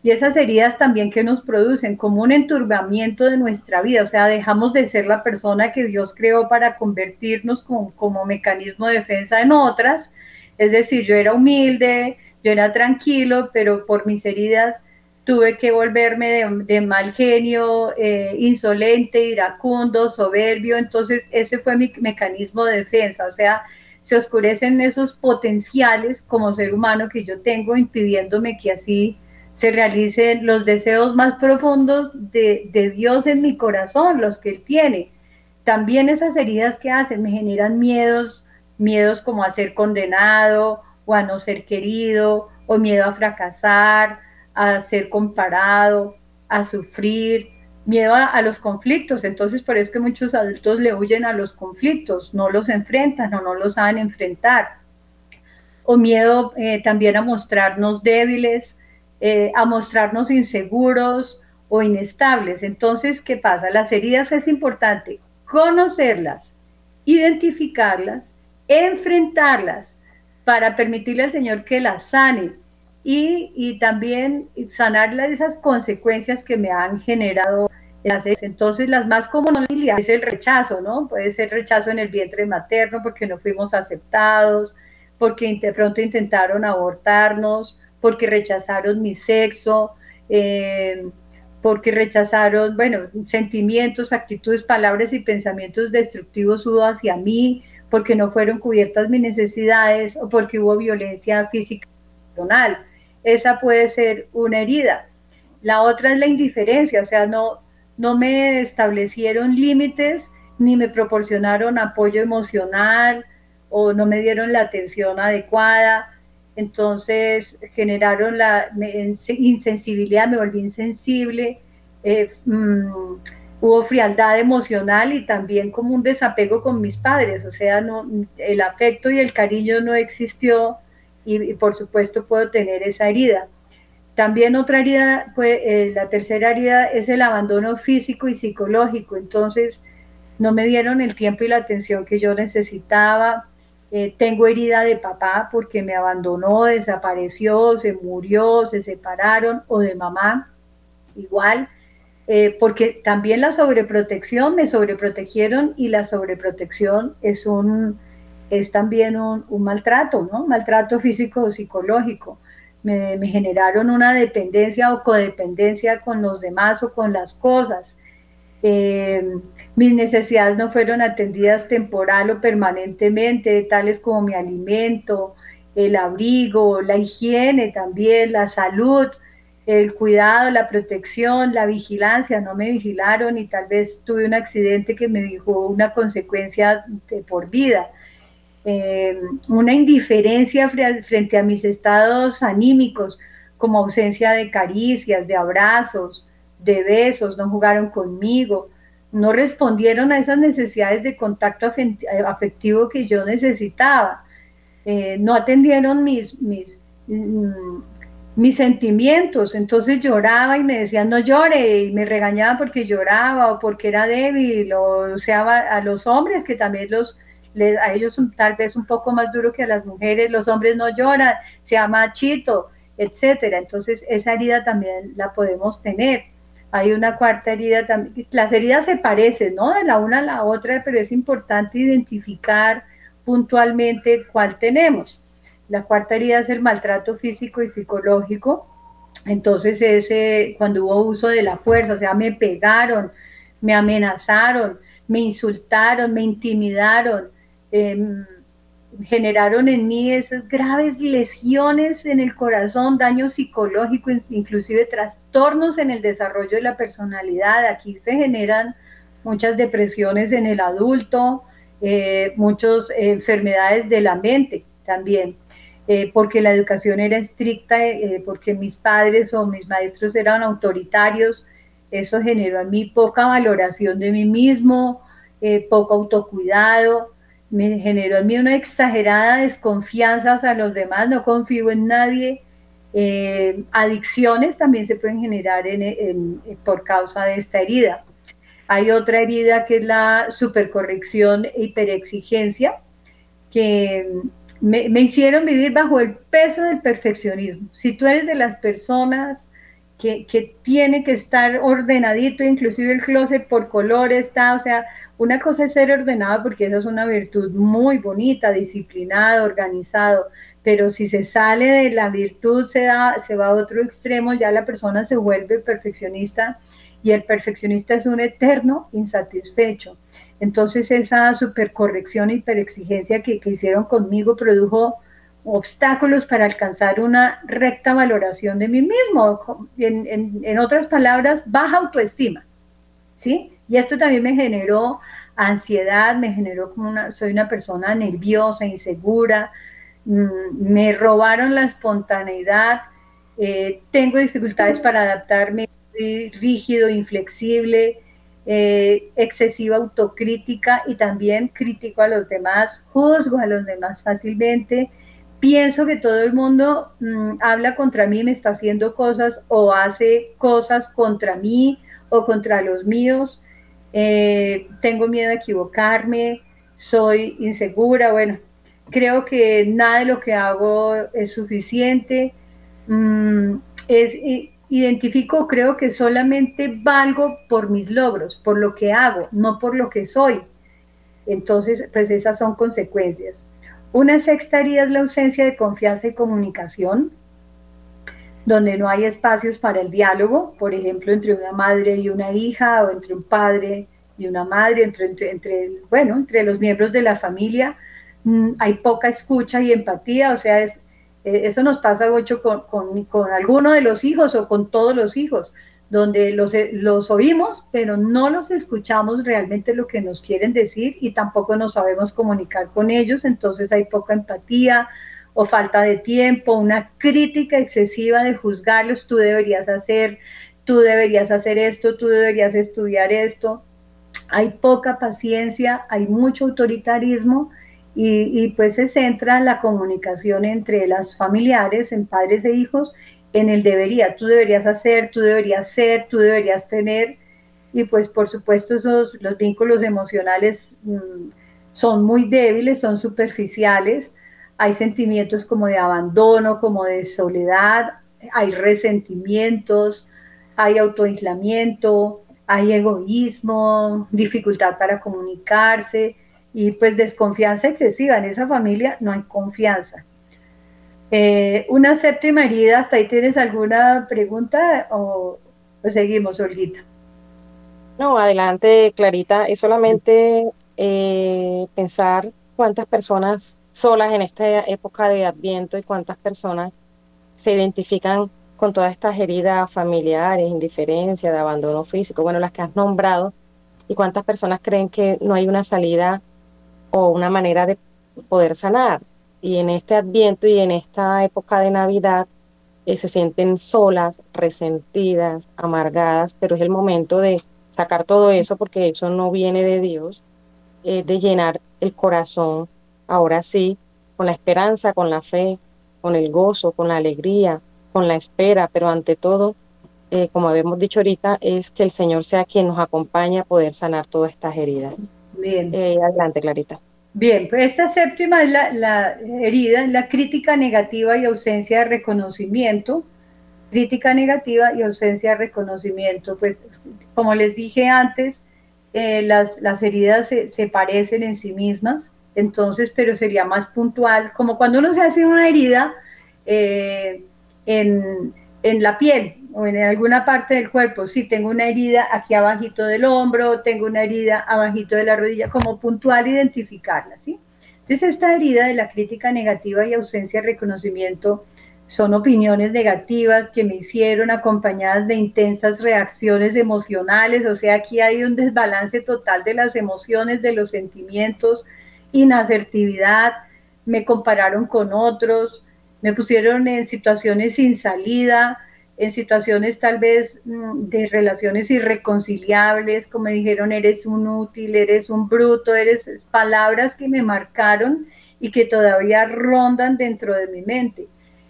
Y esas heridas también que nos producen como un enturbamiento de nuestra vida, o sea, dejamos de ser la persona que Dios creó para convertirnos como mecanismo de defensa en otras. Es decir, yo era humilde, yo era tranquilo, pero por mis heridas tuve que volverme de, mal genio, eh, insolente, iracundo, soberbio, entonces ese fue mi mecanismo de defensa, o sea, se oscurecen esos potenciales como ser humano que yo tengo, impidiéndome que así se realicen los deseos más profundos de, de Dios en mi corazón, los que Él tiene. También esas heridas que hacen me generan miedos, miedos como a ser condenado o a no ser querido, o miedo a fracasar, a ser comparado, a sufrir, miedo a, los conflictos. Entonces, por eso que muchos adultos le huyen a los conflictos, no los enfrentan o no los saben enfrentar. O miedo eh, también a mostrarnos débiles, eh, a mostrarnos inseguros o inestables. Entonces, ¿qué pasa? Las heridas es importante conocerlas, identificarlas, enfrentarlas para permitirle al Señor que las sane y, también sanar esas consecuencias que me han generado entonces, las más comunes es el rechazo, ¿no? Puede ser rechazo en el vientre materno porque no fuimos aceptados, porque de pronto intentaron abortarnos, porque rechazaron mi sexo, eh, porque rechazaron, bueno, sentimientos, actitudes, palabras y pensamientos destructivos hubo hacia mí, porque no fueron cubiertas mis necesidades o porque hubo violencia física emocional esa puede ser una herida. La otra es la indiferencia, o sea, no, no me establecieron límites ni me proporcionaron apoyo emocional o no me dieron la atención adecuada. Entonces generaron la insensibilidad, me volví insensible, eh, mm, hubo frialdad emocional y también como un desapego con mis padres, o sea, no, el afecto y el cariño no existió y, por supuesto puedo tener esa herida. también otra herida, pues, eh, la tercera herida es el abandono físico y psicológico. Entonces, no me dieron el tiempo y la atención que yo necesitaba. Eh, tengo herida de papá porque me abandonó, desapareció, se murió, se separaron, o de mamá, igual. Eh, porque también la sobreprotección, me sobreprotegieron y la sobreprotección es, un, es también un, maltrato, ¿no? Maltrato físico o psicológico me, generaron una dependencia o codependencia con los demás o con las cosas. Eh, mis necesidades no fueron atendidas temporal o permanentemente, tales como mi alimento, el abrigo, la higiene también, la salud, el cuidado, la protección, la vigilancia, no me vigilaron y tal vez tuve un accidente que me dijo una consecuencia de por vida. Eh, una indiferencia frente a mis estados anímicos, como ausencia de caricias, de abrazos, de besos, no jugaron conmigo, no respondieron a esas necesidades de contacto afectivo que yo necesitaba, eh, no atendieron mis, mis, mm, mis sentimientos, entonces lloraba y me decían no llore y me regañaban porque lloraba o porque era débil o sea a los hombres que también los a ellos tal vez un poco más duro que a las mujeres, los hombres no lloran, se llama chito, etcétera. Entonces, esa herida también la podemos tener. Hay una cuarta herida también. Las heridas se parecen, ¿no? De la una a la otra, pero es importante identificar puntualmente cuál tenemos. La cuarta herida es el maltrato físico y psicológico. Entonces, ese, cuando hubo uso de la fuerza, o sea, me pegaron, me amenazaron, me insultaron, me intimidaron, Em, generaron en mí esas graves lesiones en el corazón, daño psicológico, inclusive trastornos en el desarrollo de la personalidad. Aquí se generan muchas depresiones en el adulto, eh, muchas enfermedades de la mente también, eh, porque la educación era estricta, eh, porque mis padres o mis maestros eran autoritarios. Eso generó en mí poca valoración de mí mismo, poco autocuidado, me generó en mí una exagerada desconfianza hacia los demás, no confío en nadie. Eh, adicciones también se pueden generar en, por causa de esta herida. Hay otra herida que es la supercorrección e hiperexigencia, que me, me, hicieron vivir bajo el peso del perfeccionismo. Si tú eres de las personas que, que tiene que estar ordenadito, inclusive el closet por color está, o sea, una cosa es ser ordenado porque esa es una virtud muy bonita, disciplinado, organizado, pero si se sale de la virtud, se, da, se va a otro extremo, ya la persona se vuelve perfeccionista y el perfeccionista es un eterno insatisfecho. Entonces esa supercorrección y hiperexigencia que, que hicieron conmigo produjo obstáculos para alcanzar una recta valoración de mí mismo, en, en, en otras palabras, baja autoestima, ¿sí? Y esto también me generó ansiedad, me generó como una, soy una persona nerviosa, insegura, mm, me robaron la espontaneidad, eh, tengo dificultades para adaptarme, rígido, inflexible, eh, excesiva autocrítica y también crítico a los demás, juzgo a los demás fácilmente, pienso que todo el mundo mm, habla contra mí, me está haciendo cosas o hace cosas contra mí o contra los míos, eh, tengo miedo a equivocarme, soy insegura, bueno, creo que nada de lo que hago es suficiente. Mm, es, identifico, creo que solamente valgo por mis logros, por lo que hago, no por lo que soy. Entonces, pues esas son consecuencias. Una sexta herida es la ausencia de confianza y comunicación, donde no hay espacios para el diálogo, por ejemplo, entre una madre y una hija o entre un padre y una madre, entre, entre, bueno, entre los miembros de la familia, mm, hay poca escucha y empatía, o sea, es, e, eso nos pasa mucho con, con, con, alguno de los hijos o con todos los hijos, donde los, eh, los oímos, pero no los escuchamos realmente lo que nos quieren decir y tampoco nos sabemos comunicar con ellos, entonces hay poca empatía, o falta de tiempo, una crítica excesiva de juzgarlos, tú deberías hacer, tú deberías hacer esto, tú deberías estudiar esto. Hay poca paciencia, hay mucho autoritarismo y, pues se centra la comunicación entre las familiares, en padres e hijos, en el debería, tú deberías hacer, tú deberías ser, tú deberías tener, y pues por supuesto esos, los vínculos emocionales mm, son muy débiles, son superficiales, hay sentimientos como de abandono, como de soledad, hay resentimientos, hay autoaislamiento, hay egoísmo, dificultad para comunicarse y pues desconfianza excesiva. En esa familia no hay confianza. Eh, una séptima herida, ¿hasta ahí tienes alguna pregunta o, seguimos, Olguita? No, adelante, Clarita. Es solamente eh, pensar cuántas personas solas en esta época de Adviento y cuántas personas se identifican con todas estas heridas familiares, indiferencia, de abandono físico, bueno, las que has nombrado, y cuántas personas creen que no hay una salida o una manera de poder sanar. Y en este adviento y en esta época de Navidad eh, se sienten solas, resentidas, amargadas, pero es el momento de sacar todo eso porque eso no viene de Dios, eh, de llenar el corazón, ahora sí, con la esperanza, con la fe, con el gozo, con la alegría, con la espera, pero ante todo, eh, como habíamos dicho ahorita, es que el Señor sea quien nos acompañe a poder sanar todas estas heridas. Bien. adelante, Clarita. Bien, pues esta séptima es la, herida, la crítica negativa y ausencia de reconocimiento. Crítica negativa y ausencia de reconocimiento. Pues como les dije antes, eh, las, las, heridas se, parecen en sí mismas, entonces, pero sería más puntual, como cuando uno se hace una herida eh, en, en la piel, o en alguna parte del cuerpo, si tengo una herida aquí abajito del hombro, tengo una herida abajito de la rodilla, como puntual identificarla, ¿sí? Entonces esta herida de la crítica negativa y ausencia de reconocimiento son opiniones negativas que me hicieron acompañadas de intensas reacciones emocionales, o sea, aquí hay un desbalance total de las emociones, de los sentimientos, inasertividad, me compararon con otros, me pusieron en situaciones sin salida, en situaciones tal vez mm, de relaciones irreconciliables, como dijeron, eres un útil, eres un bruto, eres palabras que me marcaron y que todavía rondan dentro de mi mente.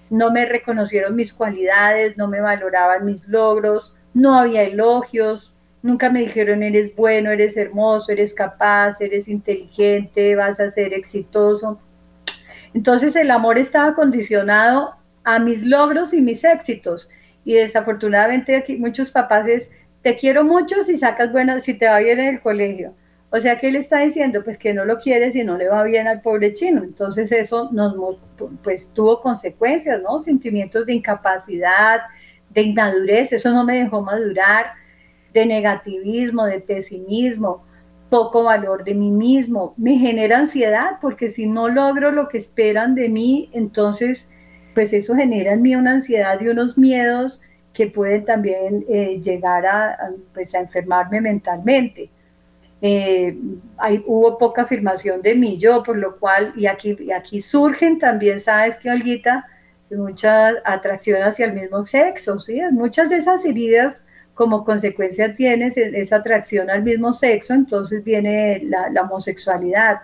No me reconocieron mis cualidades, no me valoraban mis logros, no había elogios, nunca me dijeron eres bueno, eres hermoso, eres capaz, eres inteligente, vas a ser exitoso. Entonces el amor estaba condicionado a mis logros y mis éxitos y desafortunadamente aquí muchos papás es, te quiero mucho si sacas buenas, si te va bien en el colegio. O sea, ¿qué le está diciendo? Pues que no lo quiere si no le va bien al pobre chino. Entonces eso nos, pues tuvo consecuencias, ¿no? Sentimientos de incapacidad, de inmadurez, eso no me dejó madurar, de negativismo, de pesimismo, poco valor de mí mismo. Me genera ansiedad porque si no logro lo que esperan de mí, entonces pues eso genera en mí una ansiedad y unos miedos que pueden también eh, llegar a, pues a enfermarme mentalmente. Eh, hay, hubo poca afirmación de mí yo, por lo cual, y aquí, y aquí surgen también, sabes que Olguita, mucha atracción hacia el mismo sexo, ¿sí? Muchas de esas heridas como consecuencia tienes esa atracción al mismo sexo, entonces viene la, homosexualidad,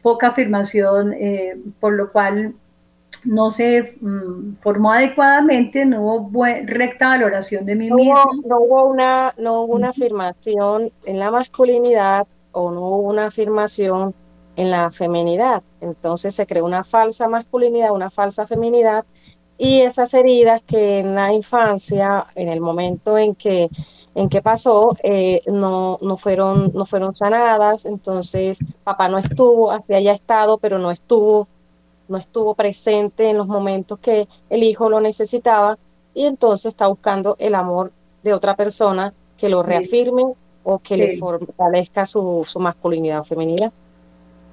poca afirmación, eh, por lo cual no se mm, formó adecuadamente, no hubo recta valoración de mí mismo. no, hubo una, no hubo una afirmación en la masculinidad o no hubo una afirmación en la feminidad. Entonces se creó una falsa masculinidad, una falsa feminidad y esas heridas que en la infancia, en el momento en que en que pasó, eh, no, no, fueron, no fueron sanadas, entonces papá no estuvo, así haya estado, pero no estuvo no estuvo presente en los momentos que el hijo lo necesitaba y entonces está buscando el amor de otra persona que lo reafirme o que le fortalezca su, masculinidad o feminidad.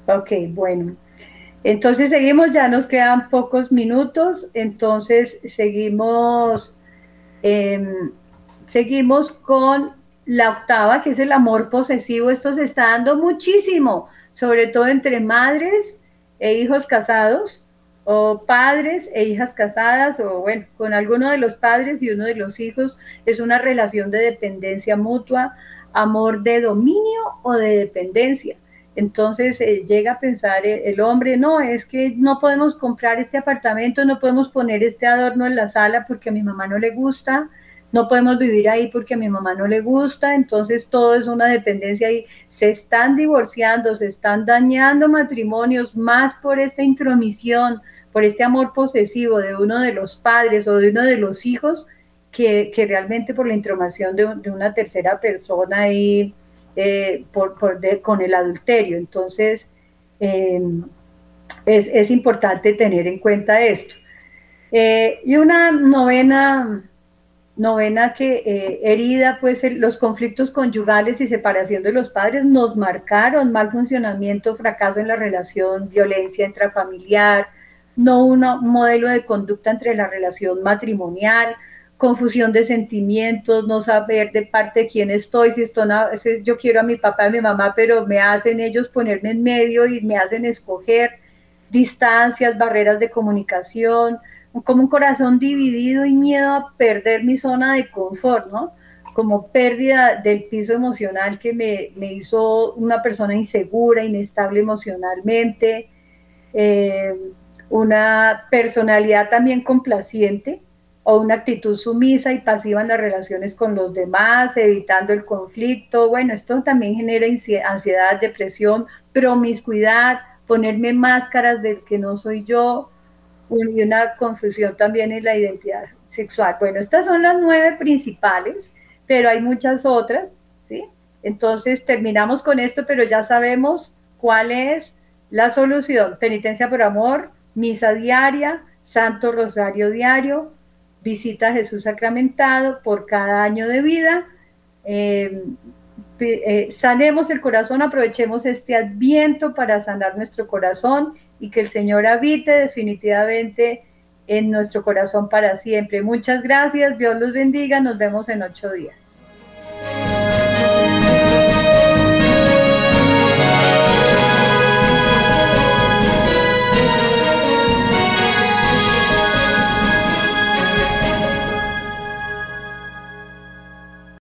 Ok, bueno. Entonces seguimos, ya nos quedan pocos minutos, entonces seguimos, em, seguimos con la octava, que es el amor posesivo. Esto se está dando muchísimo, sobre todo entre madres e hijos casados, o padres e hijas casadas, o bueno, con alguno de los padres y uno de los hijos, es una relación de dependencia mutua, amor de dominio o de dependencia. Entonces eh, llega a pensar el, hombre, no, es que no podemos comprar este apartamento, no podemos poner este adorno en la sala porque a mi mamá no le gusta, no podemos vivir ahí porque a mi mamá no le gusta, entonces todo es una dependencia y se están divorciando, se están dañando matrimonios más por esta intromisión, por este amor posesivo de uno de los padres o de uno de los hijos, que, realmente por la intromación de, una tercera persona y eh, por, con el adulterio. Entonces, eh, es, importante tener en cuenta esto. Eh, y una novena novena que herida, pues los conflictos conyugales y separación de los padres nos marcaron mal funcionamiento, fracaso en la relación, violencia intrafamiliar, no un modelo de conducta entre la relación matrimonial, confusión de sentimientos, no saber de parte de quién estoy, si estoy, yo quiero a mi papá y a mi mamá, pero me hacen ellos ponerme en medio y me hacen escoger distancias, barreras de comunicación, como un corazón dividido y miedo a perder mi zona de confort, ¿no? Como pérdida del piso emocional que me, me hizo una persona insegura, inestable emocionalmente, eh, una personalidad también complaciente o una actitud sumisa y pasiva en las relaciones con los demás, evitando el conflicto. Bueno, esto también genera ansiedad, depresión, promiscuidad, ponerme máscaras del que no soy yo, y una confusión también en la identidad sexual. Bueno, estas son las nueve principales, pero hay muchas otras, ¿sí? Entonces terminamos con esto, pero ya sabemos cuál es la solución. Penitencia por amor, misa diaria, Santo Rosario diario, visita a Jesús sacramentado por cada año de vida. Eh, eh, sanemos el corazón, aprovechemos este adviento para sanar nuestro corazón y que el Señor habite definitivamente en nuestro corazón para siempre. Muchas gracias, Dios los bendiga, nos vemos en ocho días.